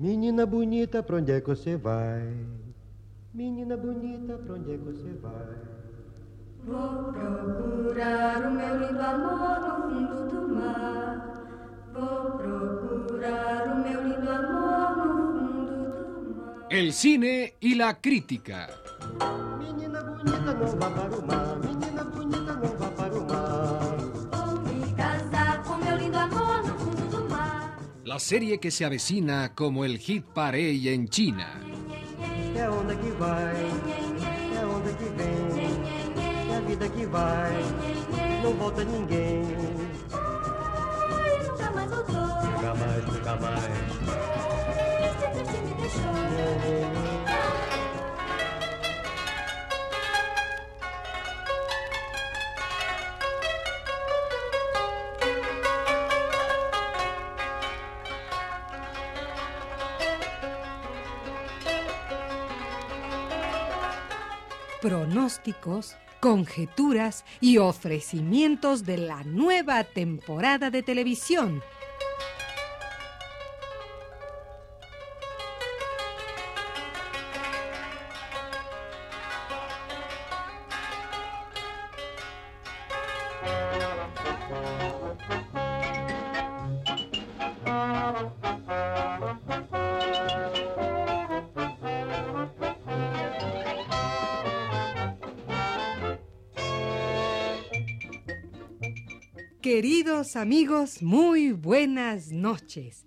Menina bonita, pra onde é que você vai? Menina bonita, pra onde é que você vai? Vou procurar o meu lindo amor no fundo do mar. Vou procurar o meu lindo amor no fundo do mar. El cine y la crítica. Menina bonita, não vá para o mar. Menina bonita, La serie que se avecina como el hit parey en China. Pronósticos, conjeturas y ofrecimientos de la nueva temporada de televisión. Amigos, muy buenas noches.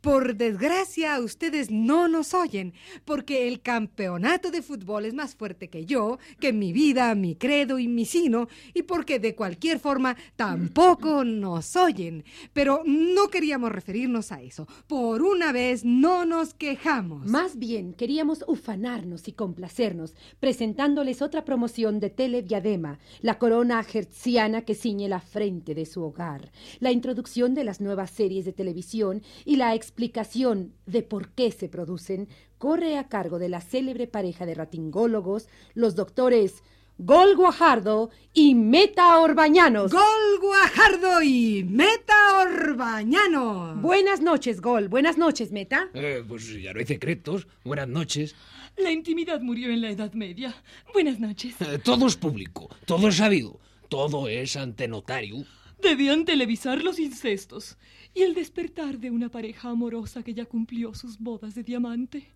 Por desgracia, ustedes no nos oyen, porque el campeonato de fútbol es más fuerte que yo, que mi vida, mi credo y mi sino, y porque de cualquier forma tampoco nos oyen. Pero no queríamos referirnos a eso. Por una vez no nos quejamos. Más bien, queríamos ufanarnos y complacernos, presentándoles otra promoción de Telediadema, la corona hertziana que ciñe la frente de su hogar, la introducción de las nuevas series de televisión y la explicación de por qué se producen corre a cargo de la célebre pareja de ratingólogos, los doctores Gol Guajardo y Meta Orbañanos. Gol Guajardo y Meta Orbañano. Buenas noches, Gol. Buenas noches, Meta. Eh, pues ya no hay secretos. Buenas noches. La intimidad murió en la Edad Media. Buenas noches. Eh, todo es público, todo es sabido, todo es ante notario. Debían televisar los incestos y el despertar de una pareja amorosa que ya cumplió sus bodas de diamante.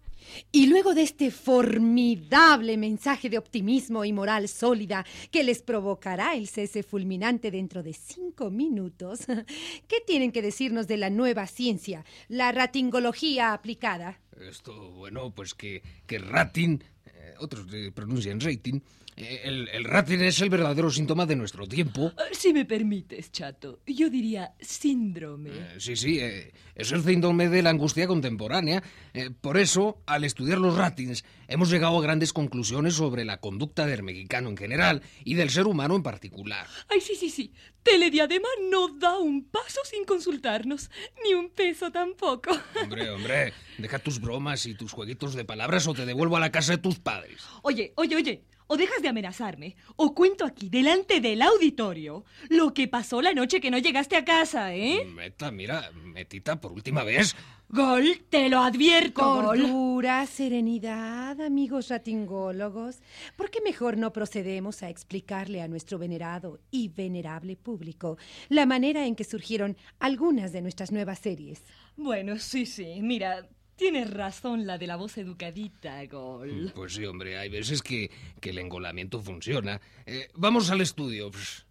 Y luego de este formidable mensaje de optimismo y moral sólida que les provocará el cese fulminante dentro de cinco minutos, ¿qué tienen que decirnos de la nueva ciencia, la ratingología aplicada? Esto, bueno, pues que, que rating, eh, otros pronuncian rating, eh, el, el rating es el verdadero síntoma de nuestro tiempo. Ah, Si me permites, chato, yo diría síndrome. Eh, sí, sí, eh, es el síndrome de la angustia contemporánea. Eh, por eso, al estudiar los ratings, hemos llegado a grandes conclusiones sobre la conducta del mexicano en general y del ser humano en particular. Ay, sí, sí, sí. Telediadema no da un paso sin consultarnos, ni un peso tampoco. Hombre, hombre, deja tus bromas y tus jueguitos de palabras o te devuelvo a la casa de tus padres. Oye, oye, oye. O dejas de amenazarme, o cuento aquí, delante del auditorio, lo que pasó la noche que no llegaste a casa, ¿eh? Meta, mira, metita por última vez. Gol, te lo advierto, Gol. Cordura, serenidad, amigos ratingólogos. ¿Por qué mejor no procedemos a explicarle a nuestro venerado y venerable público la manera en que surgieron algunas de nuestras nuevas series? Bueno, sí, sí, mira, tienes razón la de la voz educadita, Gol. Pues sí, hombre, hay veces que, que el engolamiento funciona. Eh, vamos al estudio. Pss.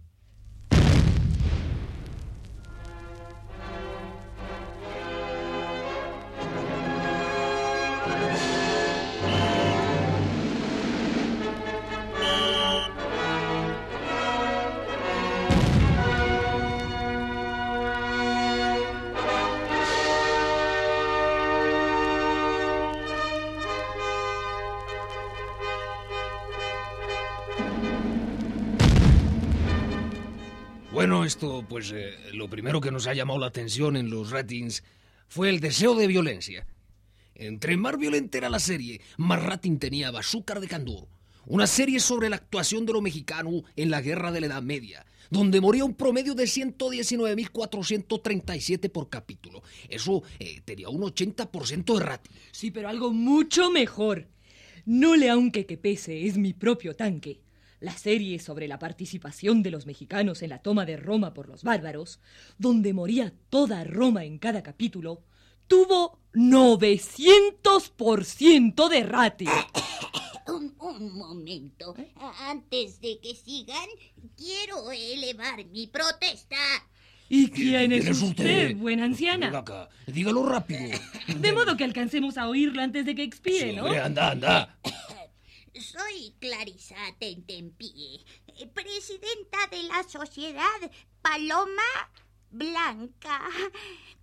Bueno, esto, pues eh, lo primero que nos ha llamado la atención en los ratings fue el deseo de violencia. Entre más violenta era la serie, más rating tenía Bazúcar de Candor. Una serie sobre la actuación de lo mexicano en la guerra de la Edad Media, donde moría un promedio de 119.437 por capítulo. Eso eh, tenía un 80% de rating. Sí, pero algo mucho mejor. No le aunque que pese, es mi propio tanque. La serie sobre la participación de los mexicanos en la toma de Roma por los bárbaros, donde moría toda Roma en cada capítulo, tuvo 900% de rating. Un, un momento. Antes de que sigan, quiero elevar mi protesta. ¿Y quién es ¿Quién es usted, usted? buena Venga anciana? acá, dígalo rápido. De modo que alcancemos a oírlo antes de que expire, Sí, ¿no? hombre, anda, anda. Soy Clarisa Tentempie, eh, presidenta de la sociedad Paloma Blanca,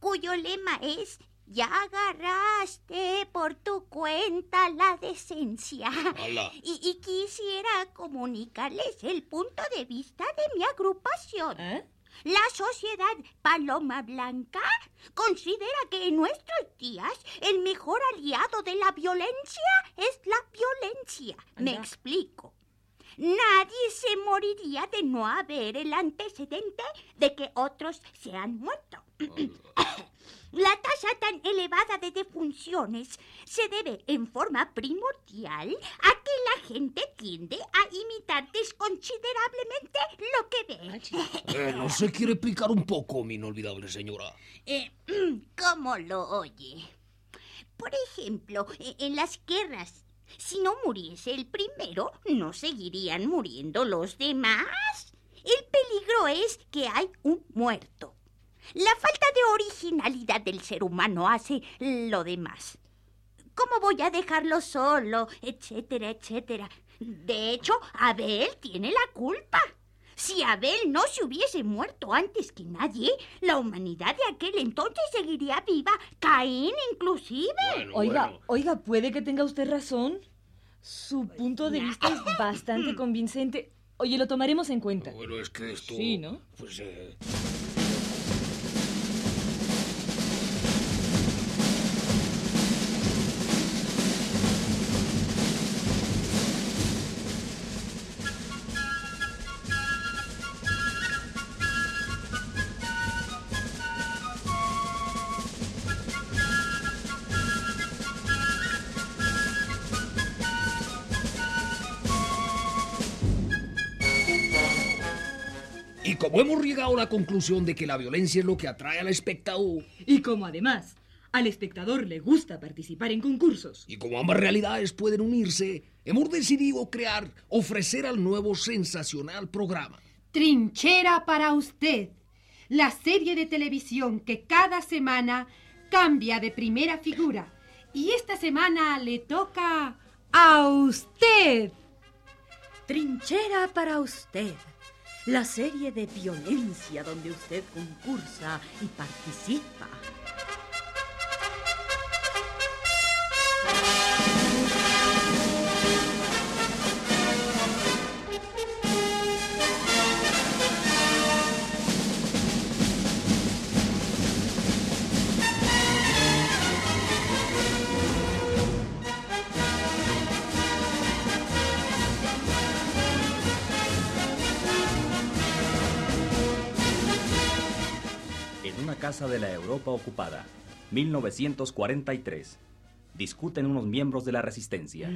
cuyo lema es ya agarraste por tu cuenta la decencia. Y, y quisiera comunicarles el punto de vista de mi agrupación. ¿Eh? La sociedad Paloma Blanca considera que en nuestros días el mejor aliado de la violencia es la violencia. Me Anda. explico. Nadie se moriría de no haber el antecedente de que otros se han muerto. La tasa tan elevada de defunciones se debe en forma primordial a que la gente tiende a imitar desconsiderablemente lo que ve. Eh, ¿No se quiere explicar un poco, mi inolvidable señora? Eh, ¿Cómo lo oye? Por ejemplo, e- en las guerras, si no muriese el primero, no seguirían muriendo los demás. El peligro es que hay un muerto. La falta de originalidad del ser humano hace lo demás. ¿Cómo voy a dejarlo solo? Etcétera, etcétera. De hecho, Abel tiene la culpa. Si Abel no se hubiese muerto antes que nadie, la humanidad de aquel entonces seguiría viva, Caín inclusive. Bueno, Oiga, bueno. oiga, puede que tenga usted razón. Su punto de vista es bastante convincente. Oye, lo tomaremos en cuenta. Bueno, es que esto... Sí, ¿no? Pues... eh, como hemos llegado a la conclusión de que la violencia es lo que atrae al espectador, Y como además al espectador le gusta participar en concursos. y como ambas realidades pueden unirse, hemos decidido crear, ofrecer al nuevo sensacional programa. Trinchera para usted, la serie de televisión que cada semana cambia de primera figura. Y esta semana le toca a usted. Trinchera para usted. La serie de violencia donde usted concursa y participa. Casa de la Europa ocupada, 1943, discuten unos miembros de la resistencia.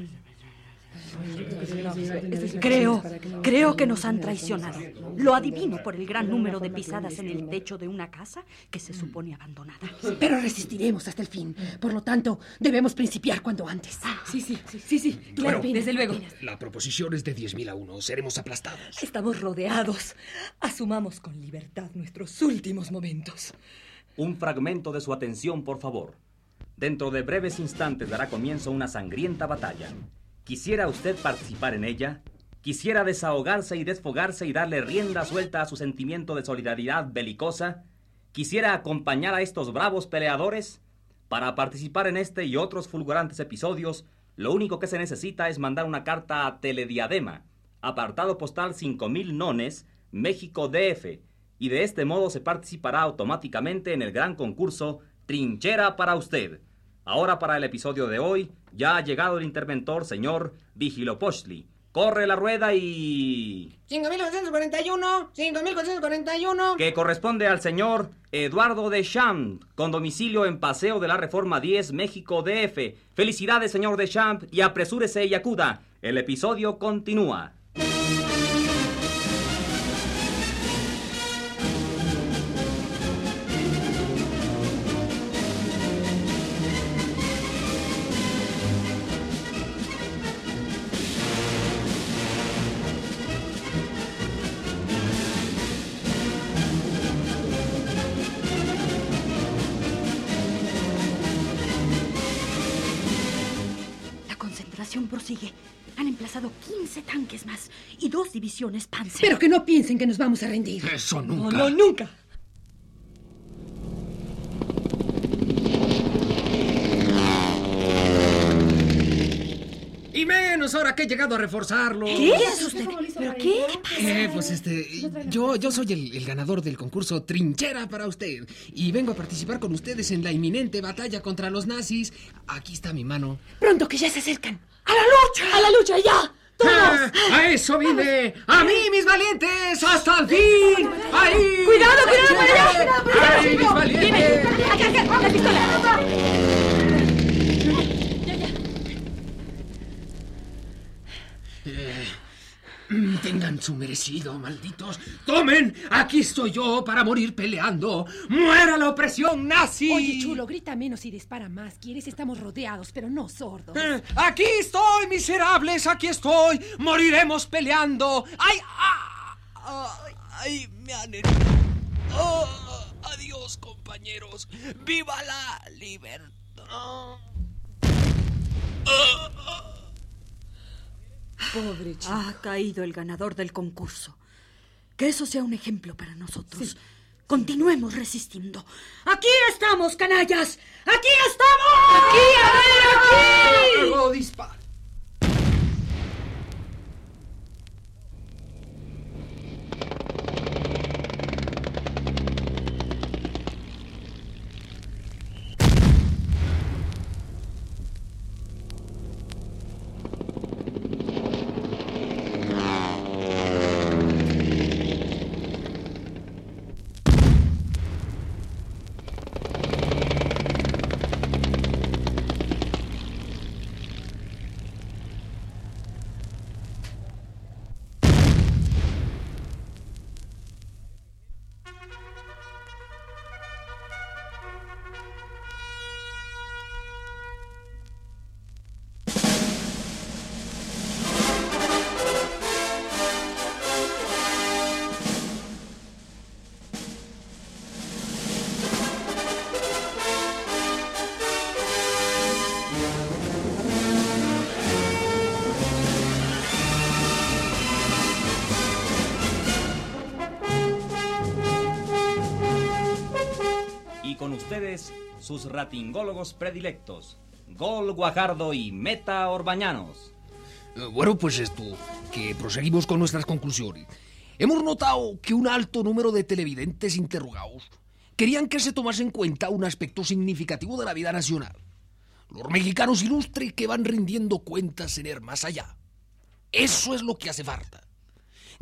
Creo, creo que nos han traicionado. Lo adivino por el gran número de pisadas en el techo de una casa que se supone abandonada. Pero resistiremos hasta el fin. Por lo tanto, debemos principiar cuanto antes. Sí, sí, sí, sí, claro, Bueno, desde luego. La proposición es de 10.000 a 1. Seremos aplastados. Estamos rodeados. Asumamos con libertad nuestros últimos momentos. Un fragmento de su atención, por favor. Dentro de breves instantes dará comienzo una sangrienta batalla. ¿Quisiera usted participar en ella? ¿Quisiera desahogarse y desfogarse y darle rienda suelta a su sentimiento de solidaridad belicosa? ¿Quisiera acompañar a estos bravos peleadores? Para participar en este y otros fulgurantes episodios, lo único que se necesita es mandar una carta a Telediadema, apartado postal 5000 Nones, México DF, y de este modo se participará automáticamente en el gran concurso Trinchera para usted. Ahora para el episodio de hoy, ya ha llegado el interventor señor Vigilopochtli, Corre la rueda y... 5.441, 5.441. que corresponde al señor Eduardo Deschamps, con domicilio en Paseo de la Reforma 10, México DF. Felicidades, señor Deschamps, y apresúrese y acuda. El episodio continúa. Prosigue. Han emplazado 15 tanques más y dos divisiones Panzer. Pero que no piensen que nos vamos a rendir. Eso No, nunca. no, nunca. Y menos ahora que he llegado a reforzarlo. ¿Qué es usted? ¿Pero qué? Eh, pues este, yo, yo soy el, el ganador del concurso Trinchera para usted y vengo a participar con ustedes en la inminente batalla contra los nazis. Aquí está mi mano. Pronto que ya se acercan. ¡A la lucha! ¡A la lucha ya! ¡Ah! ¡A eso vine! ¡A mí, mis valientes! ¡Hasta el fin! ¡Ahí! ¡Cuidado, cuidado! ¡Cuidado, cuidado! ¡Ahí, mis valientes! ¡Acá, acá! ¡La pistola! Tengan su merecido, malditos. ¡Tomen! Aquí estoy yo para morir peleando. ¡Muera la opresión nazi! Oye, chulo, grita menos y dispara más. ¿Quieres? Estamos rodeados, pero no sordos. Eh, Aquí estoy, miserables, aquí estoy. Moriremos peleando. ¡Ay! ah, ¡Ay! ¡Ay! Me han herido. Oh, adiós, compañeros. ¡Viva la libertad! Pobre chico. Ha caído el ganador del concurso. Que eso sea un ejemplo para nosotros. Continuemos resistiendo. ¡Aquí estamos, canallas! ¡Aquí estamos! ¡Aquí, a ver, aquí! Sus ratingólogos predilectos, Gol Guajardo y Meta Orbañanos. Eh, Bueno, pues esto, que proseguimos con nuestras conclusiones. Hemos notado que un alto número de televidentes interrogados querían que se tomase en cuenta un aspecto significativo de la vida nacional. Los mexicanos ilustres que van rindiendo cuentas en el más allá. Eso es lo que hace falta.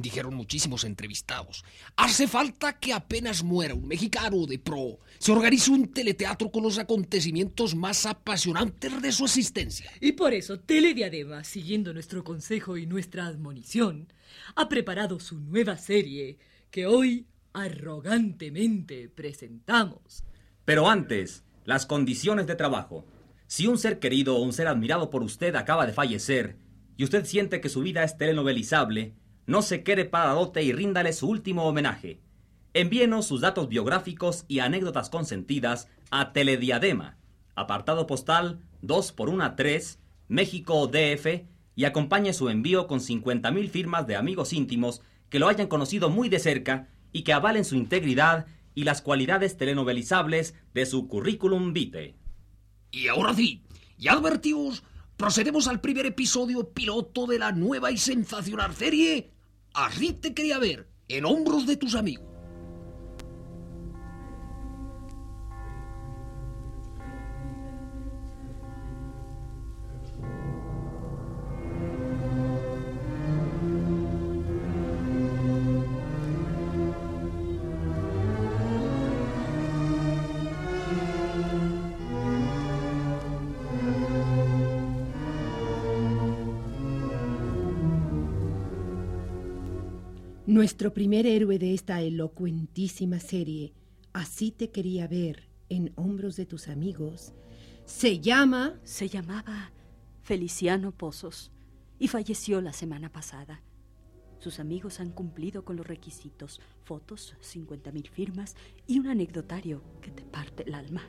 Dijeron muchísimos entrevistados. Hace falta que apenas muera un mexicano de pro, se organice un teleteatro con los acontecimientos más apasionantes de su existencia. Y por eso Telediadema, siguiendo nuestro consejo y nuestra admonición, ha preparado su nueva serie que hoy arrogantemente presentamos. Pero antes, las condiciones de trabajo. Si un ser querido o un ser admirado por usted acaba de fallecer y usted siente que su vida es telenovelizable, no se quede paradote y ríndale su último homenaje. Envíenos sus datos biográficos y anécdotas consentidas a Telediadema, apartado postal 2 por 1 3, México DF, y acompañe su envío con 50.000 firmas de amigos íntimos que lo hayan conocido muy de cerca y que avalen su integridad y las cualidades telenovelizables de su currículum vitae. Y ahora sí, ya advertidos, procedemos al primer episodio piloto de la nueva y sensacional serie Así te quería ver, en hombros de tus amigos. Nuestro primer héroe de esta elocuentísima serie, Así te quería ver en hombros de tus amigos, se llama... Se llamaba Feliciano Pozos y falleció la semana pasada. Sus amigos han cumplido con los requisitos, fotos, 50 mil firmas y un anecdotario que te parte el alma.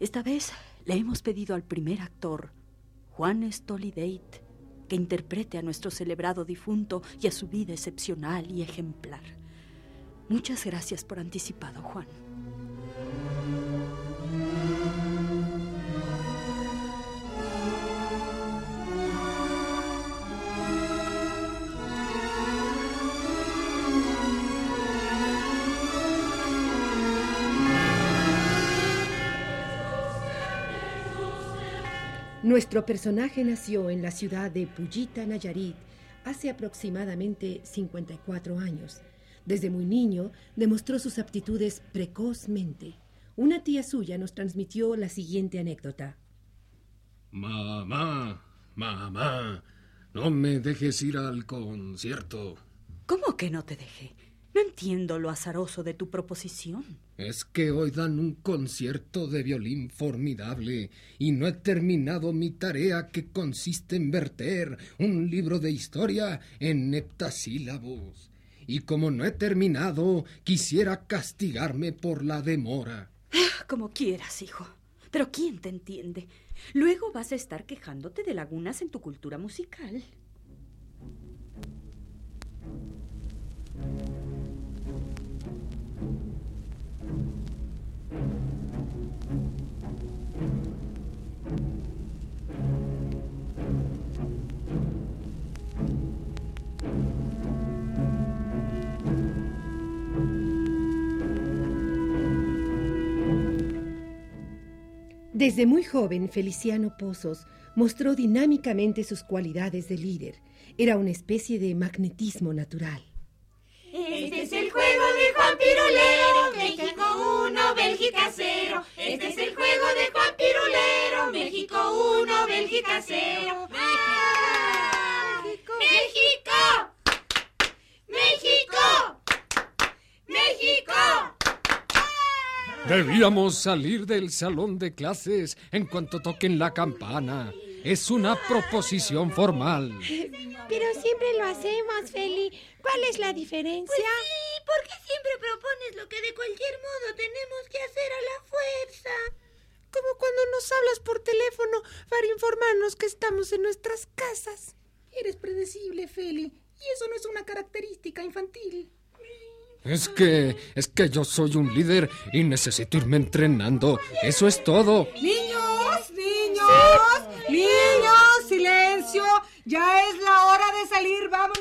Esta vez le hemos pedido al primer actor, Juan Stolidate, que interprete a nuestro celebrado difunto y a su vida excepcional y ejemplar. Muchas gracias por anticipado, Juan. Nuestro personaje nació en la ciudad de Puyita, Nayarit, hace aproximadamente 54 años. Desde muy niño demostró sus aptitudes precozmente. Una tía suya nos transmitió la siguiente anécdota. Mamá, mamá, no me dejes ir al concierto. ¿Cómo que no te dejé? No entiendo lo azaroso de tu proposición. Es que hoy dan un concierto de violín formidable y no he terminado mi tarea que consiste en verter un libro de historia en heptasílabos. Y como no he terminado, quisiera castigarme por la demora. Ah, Como quieras, hijo. Pero ¿quién te entiende? Luego vas a estar quejándote de lagunas en tu cultura musical. Desde muy joven, Feliciano Pozos mostró dinámicamente sus cualidades de líder. Era una especie de magnetismo natural. Este es el juego de Juan Pirulero, México 1, Bélgica 0. Este es el juego de Juan Pirulero, México 1, Bélgica 0. ¡México! ¡México! ¡México! Debíamos salir del salón de clases en cuanto toquen la campana. Es una proposición formal. Pero siempre lo hacemos, Feli. ¿Cuál es la diferencia? Pues sí, porque siempre propones lo que de cualquier modo tenemos que hacer a la fuerza. Como cuando nos hablas por teléfono para informarnos que estamos en nuestras casas. Eres predecible, Feli, y eso no es una característica infantil. Es que, es que yo soy un líder y necesito irme entrenando. Eso es todo. Niños, niños, niños, silencio. Ya es la hora de salir, vámonos.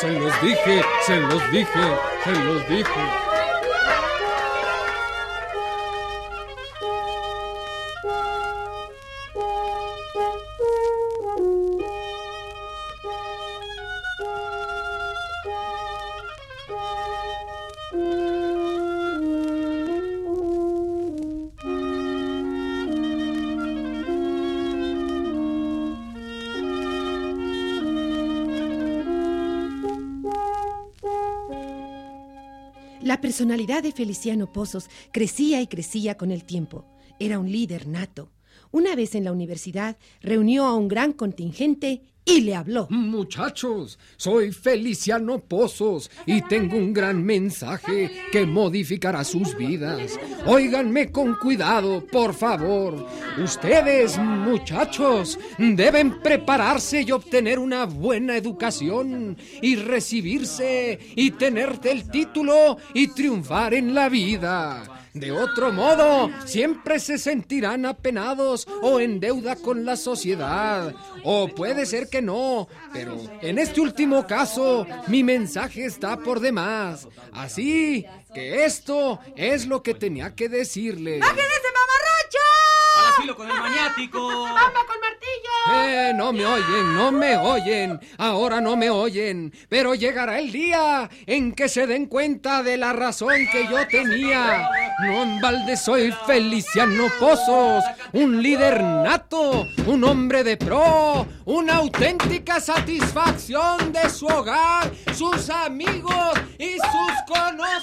Se los dije, se los dije, se los dije. La personalidad de Feliciano Pozos crecía y crecía con el tiempo. Era un líder nato. Una vez en la universidad reunió a un gran contingente y le habló. Muchachos, soy Feliciano Pozos y tengo un gran mensaje que modificará sus vidas. Óiganme con cuidado, por favor. Ustedes, muchachos, deben prepararse y obtener una buena educación y recibirse y tener el título y triunfar en la vida. De otro modo, siempre se sentirán apenados o en deuda con la sociedad. O puede ser que no, pero en este último caso, mi mensaje está por demás. Así que esto es lo que tenía que decirle. ¡Bájense, mamarracho! ¡Al asilo con el maniático! ¡Vamos con! Eh, no me oyen, no me oyen. Ahora no me oyen. Pero llegará el día en que se den cuenta de la razón que yo tenía. No en balde soy Feliciano Pozos, un líder nato, un hombre de pro, una auténtica satisfacción de su hogar, sus amigos y sus conocidos.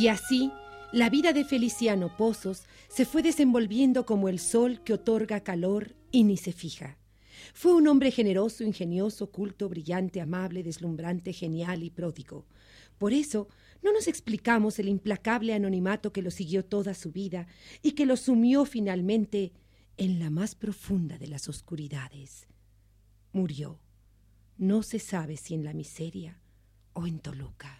Y así, la vida de Feliciano Pozos se fue desenvolviendo como el sol que otorga calor y ni se fija. Fue un hombre generoso, ingenioso, culto, brillante, amable, deslumbrante, genial y pródigo. Por eso, no nos explicamos el implacable anonimato que lo siguió toda su vida y que lo sumió finalmente en la más profunda de las oscuridades. Murió. No se sabe si en la miseria o en Toluca.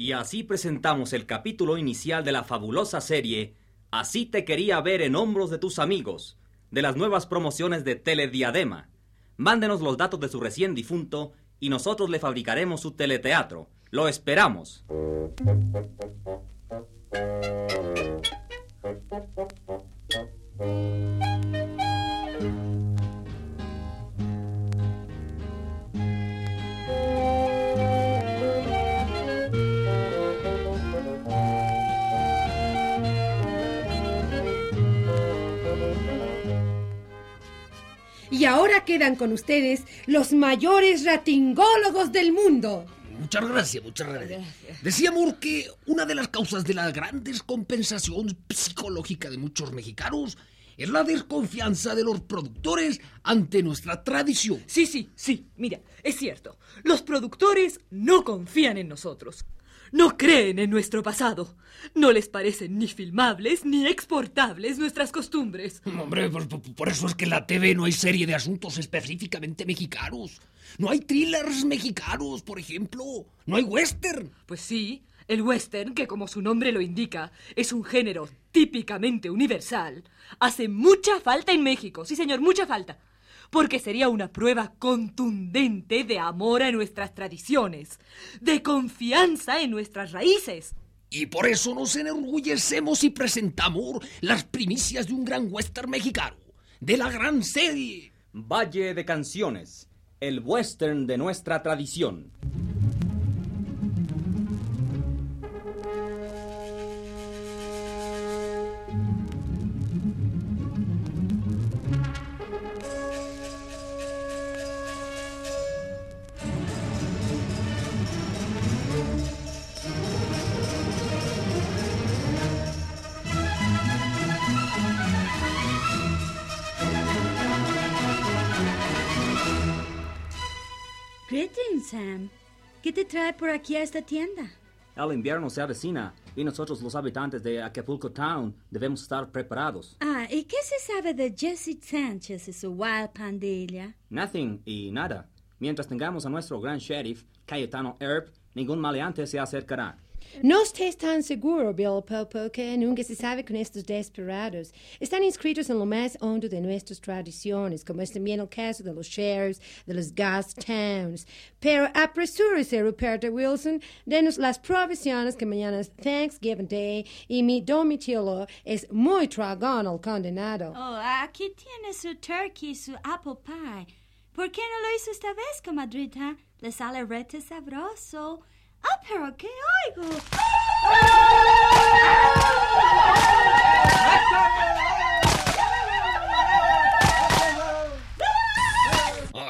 Y así presentamos el capítulo inicial de la fabulosa serie Así te quería ver en hombros de tus amigos, de las nuevas promociones de Telediadema. Mándenos los datos de su recién difunto y nosotros le fabricaremos su teleteatro. Lo esperamos. Y ahora quedan con ustedes los mayores ratingólogos del mundo. Muchas gracias, muchas gracias. Decía Moore que una de las causas de la gran descompensación psicológica de muchos mexicanos es la desconfianza de los productores ante nuestra tradición. Sí, sí, sí, mira, es cierto. Los productores no confían en nosotros. No creen en nuestro pasado. No les parecen ni filmables ni exportables nuestras costumbres. Hombre, por, eso es que en la TV no hay serie de asuntos específicamente mexicanos. No hay thrillers mexicanos, por ejemplo. No hay western. Pues sí, el western, que como su nombre lo indica, es un género típicamente universal, hace mucha falta en México. Sí, señor, mucha falta. Porque sería una prueba contundente de amor a nuestras tradiciones, de confianza en nuestras raíces. Y por eso nos enorgullecemos y presentamos las primicias de un gran western mexicano, de la gran serie. Valle de Canciones, el western de nuestra tradición. Trae por aquí a esta tienda? El invierno se avecina y nosotros los habitantes de Acapulco Town debemos estar preparados. Ah, ¿y qué se sabe de Jesse Sánchez y su wild pandilla? Nothing y nada. Mientras tengamos a nuestro gran sheriff, Cayetano Earp, ningún maleante se acercará. No estés tan seguro, Bill Popo, que nunca se sabe con estos desperados. Están inscritos en lo más hondo de nuestras tradiciones, como es también el caso de los sheriffs de los Ghost Towns. Pero apresúrese, Ruperto Wilson, denos las provisiones que mañana es Thanksgiving Day y mi domicilio es muy tragón al condenado. Oh, aquí tiene su turkey su apple pie. ¿Por qué no lo hizo esta vez, comadrita? Le sale rete sabroso. Ah, pero ¿qué oigo?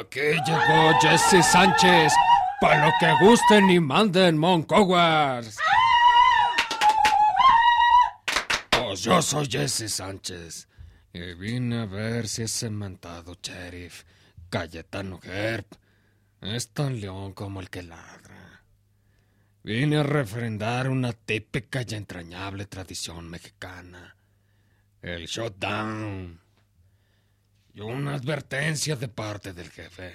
Aquí llegó Jesse Sánchez. Para lo que gusten y manden, Moncowers. Pues yo soy Jesse Sánchez. Y vine a ver si ese mentado sheriff, Cayetano Herb, es tan león como el que ladra. Vine a refrendar una típica y entrañable tradición mexicana. El shutdown. Y una advertencia de parte del jefe.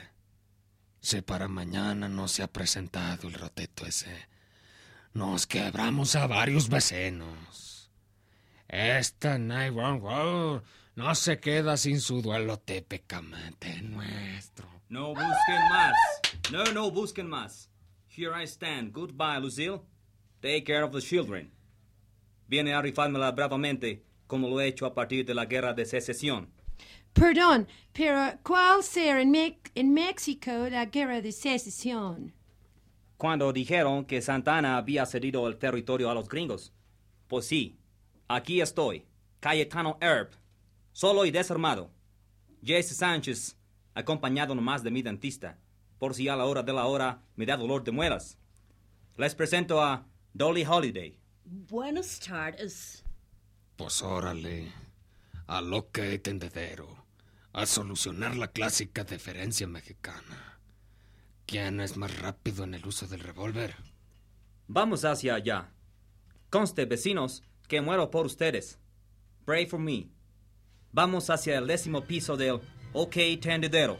Si para mañana no se ha presentado el roteto ese, nos quebramos a varios vecinos. Esta 911 no se queda sin su duelo típicamente nuestro. No busquen más. No, no busquen más. Here I stand. Goodbye, Lucille. Take care of the children. viene a rifármela bravamente, como lo he hecho a partir de la guerra de secesión. Perdón, pero ¿cuál será en, Mex- en México la guerra de secesión? Cuando dijeron que Santana había cedido el territorio a los gringos. Pues sí, aquí estoy, Cayetano Herb, solo y desarmado. Jesse Sánchez, acompañado nomás de mi dentista, por si a la hora de la hora me da dolor de muelas. Les presento a Dolly Holiday. Buenas tardes. Pues órale, a lo que tendedero, a solucionar la clásica diferencia mexicana. ¿Quién es más rápido en el uso del revólver? Vamos hacia allá. Conste, vecinos, que muero por ustedes. Pray for me. Vamos hacia el décimo piso del OK Tendedero.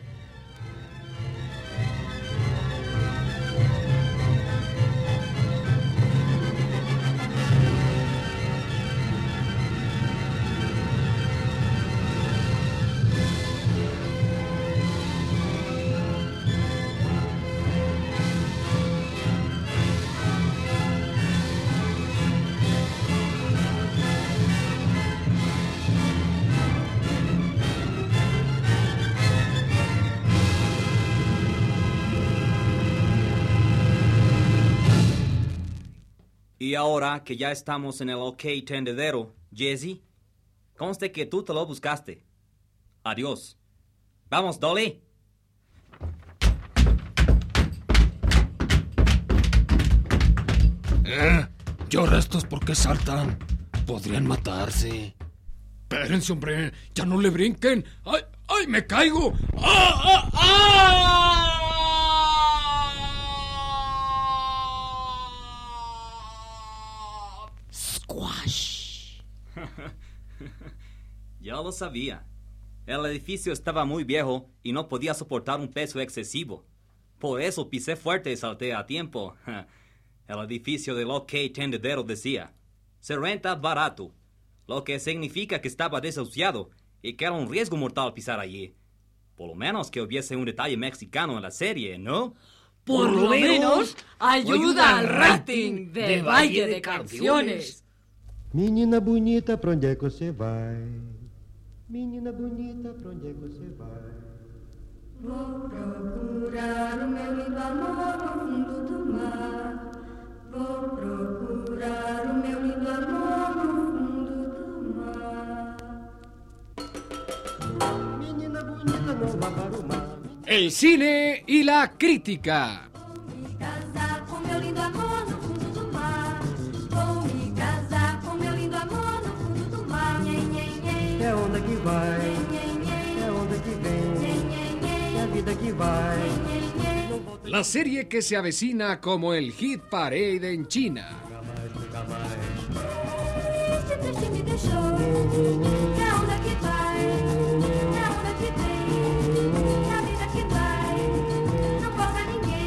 Y ahora que ya estamos en el OK Tendedero, Jesse, conste que tú te lo buscaste. Adiós. Vamos, Dolly. ¿Eh? ¿Llora estos por qué saltan? Podrían matarse. Espérense, hombre, ya no le brinquen. ¡Ay, ay, me caigo! ¡Ah, ah, ah! Ya lo sabía. El edificio estaba muy viejo y no podía soportar un peso excesivo. Por eso pisé fuerte y salté a tiempo. El edificio del OK Tendedero decía, se renta barato, lo que significa que estaba desahuciado y que era un riesgo mortal pisar allí. Por lo menos que hubiese un detalle mexicano en la serie, ¿no? Por lo menos ayuda al rating de Valle de Canciones. Menina bonita, é que você vai? Menina bonita, pra onde é que você vai? Vou procurar o meu lindo amor no fundo do mar. Vou procurar o meu lindo amor no fundo do mar. Menina bonita, não vá para o mar. El cine y la crítica. Vai, é onda que vem, é a vida que vai. La serie que se avecina como el hit parade en China.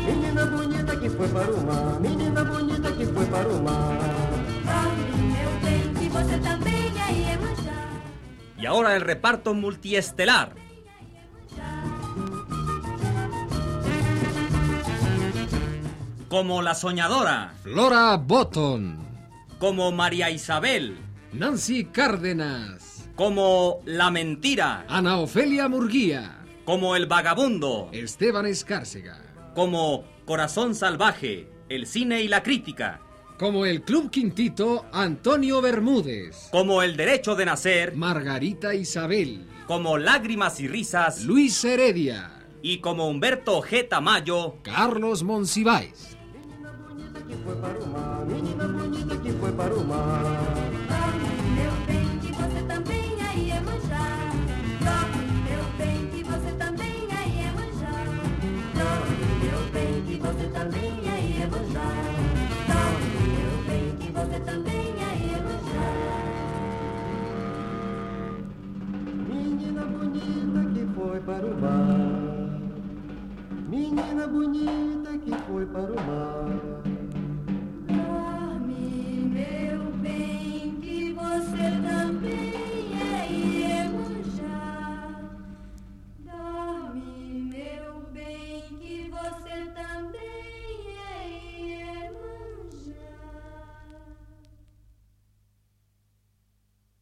Menina bonita que foi para o mar, menina bonita que foi para o mar. Y ahora el reparto multiestelar. Como la soñadora, Flora Botton. como María Isabel, Nancy Cárdenas. como la mentira, Ana Ofelia Murguía. como el vagabundo, Esteban Escárcega. como Corazón Salvaje, el cine y la crítica, Como el Club Quintito, Antonio Bermúdez. como el derecho de nacer, Margarita Isabel. como lágrimas y risas, Luis Heredia. y como Humberto G. Tamayo, Carlos Monsiváis. Foi para o mar. Menina bonita que foi para o mar.